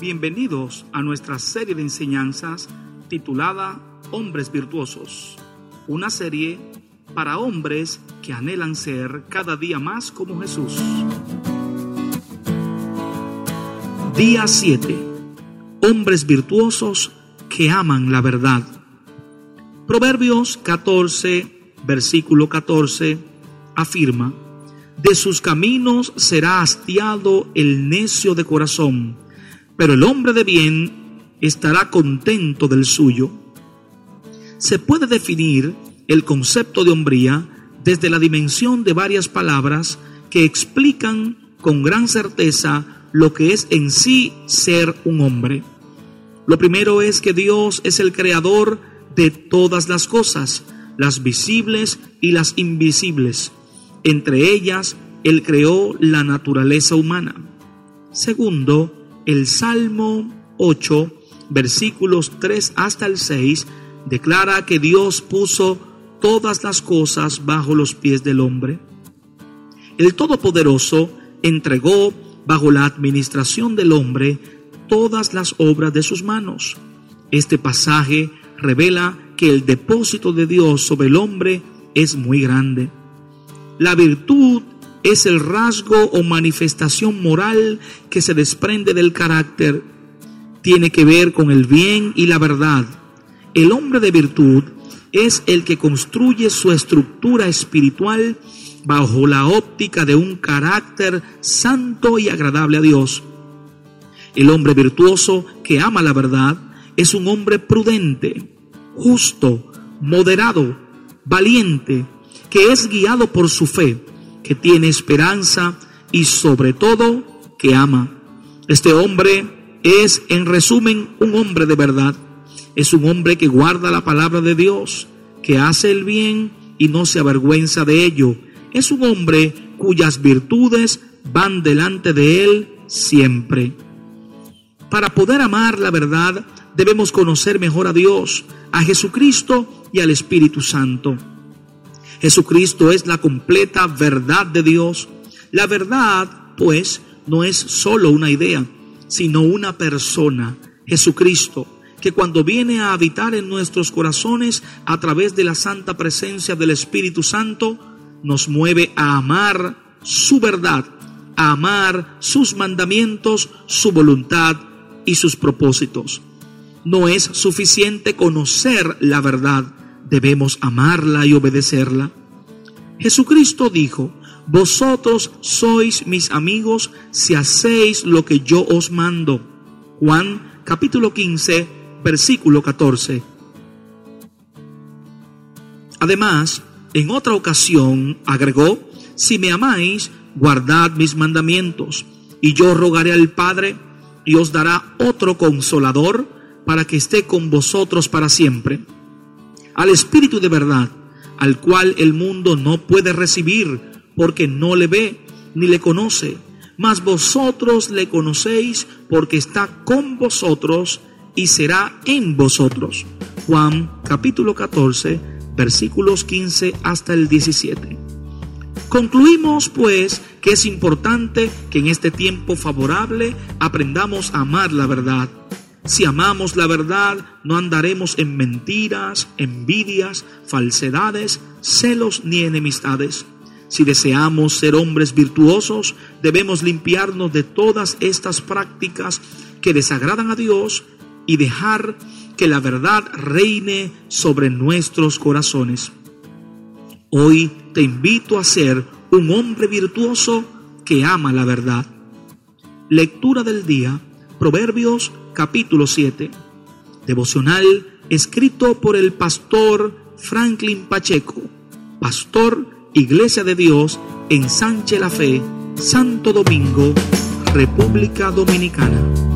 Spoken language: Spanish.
Bienvenidos a nuestra serie de enseñanzas titulada Hombres Virtuosos, una serie para hombres que anhelan ser cada día más como Jesús. Día 7. Hombres virtuosos que aman la verdad. Proverbios 14, versículo 14, afirma, de sus caminos será hastiado el necio de corazón pero el hombre de bien estará contento del suyo. Se puede definir el concepto de hombría desde la dimensión de varias palabras que explican con gran certeza lo que es en sí ser un hombre. Lo primero es que Dios es el creador de todas las cosas, las visibles y las invisibles. Entre ellas, Él creó la naturaleza humana. Segundo, el Salmo 8, versículos 3 hasta el 6, declara que Dios puso todas las cosas bajo los pies del hombre. El Todopoderoso entregó bajo la administración del hombre todas las obras de sus manos. Este pasaje revela que el depósito de Dios sobre el hombre es muy grande. La virtud es el rasgo o manifestación moral que se desprende del carácter. Tiene que ver con el bien y la verdad. El hombre de virtud es el que construye su estructura espiritual bajo la óptica de un carácter santo y agradable a Dios. El hombre virtuoso que ama la verdad es un hombre prudente, justo, moderado, valiente, que es guiado por su fe que tiene esperanza y sobre todo que ama. Este hombre es, en resumen, un hombre de verdad. Es un hombre que guarda la palabra de Dios, que hace el bien y no se avergüenza de ello. Es un hombre cuyas virtudes van delante de él siempre. Para poder amar la verdad, debemos conocer mejor a Dios, a Jesucristo y al Espíritu Santo. Jesucristo es la completa verdad de Dios. La verdad, pues, no es solo una idea, sino una persona, Jesucristo, que cuando viene a habitar en nuestros corazones a través de la santa presencia del Espíritu Santo, nos mueve a amar su verdad, a amar sus mandamientos, su voluntad y sus propósitos. No es suficiente conocer la verdad, debemos amarla y obedecerla. Jesucristo dijo, vosotros sois mis amigos si hacéis lo que yo os mando. Juan capítulo 15, versículo 14. Además, en otra ocasión agregó, si me amáis, guardad mis mandamientos, y yo rogaré al Padre, y os dará otro consolador para que esté con vosotros para siempre al Espíritu de verdad, al cual el mundo no puede recibir porque no le ve ni le conoce. Mas vosotros le conocéis porque está con vosotros y será en vosotros. Juan capítulo 14 versículos 15 hasta el 17. Concluimos pues que es importante que en este tiempo favorable aprendamos a amar la verdad si amamos la verdad, no andaremos en mentiras, envidias, falsedades, celos ni enemistades. Si deseamos ser hombres virtuosos, debemos limpiarnos de todas estas prácticas que desagradan a Dios y dejar que la verdad reine sobre nuestros corazones. Hoy te invito a ser un hombre virtuoso que ama la verdad. Lectura del día, Proverbios capítulo 7. Devocional escrito por el pastor Franklin Pacheco, pastor Iglesia de Dios en Sánchez la Fe, Santo Domingo, República Dominicana.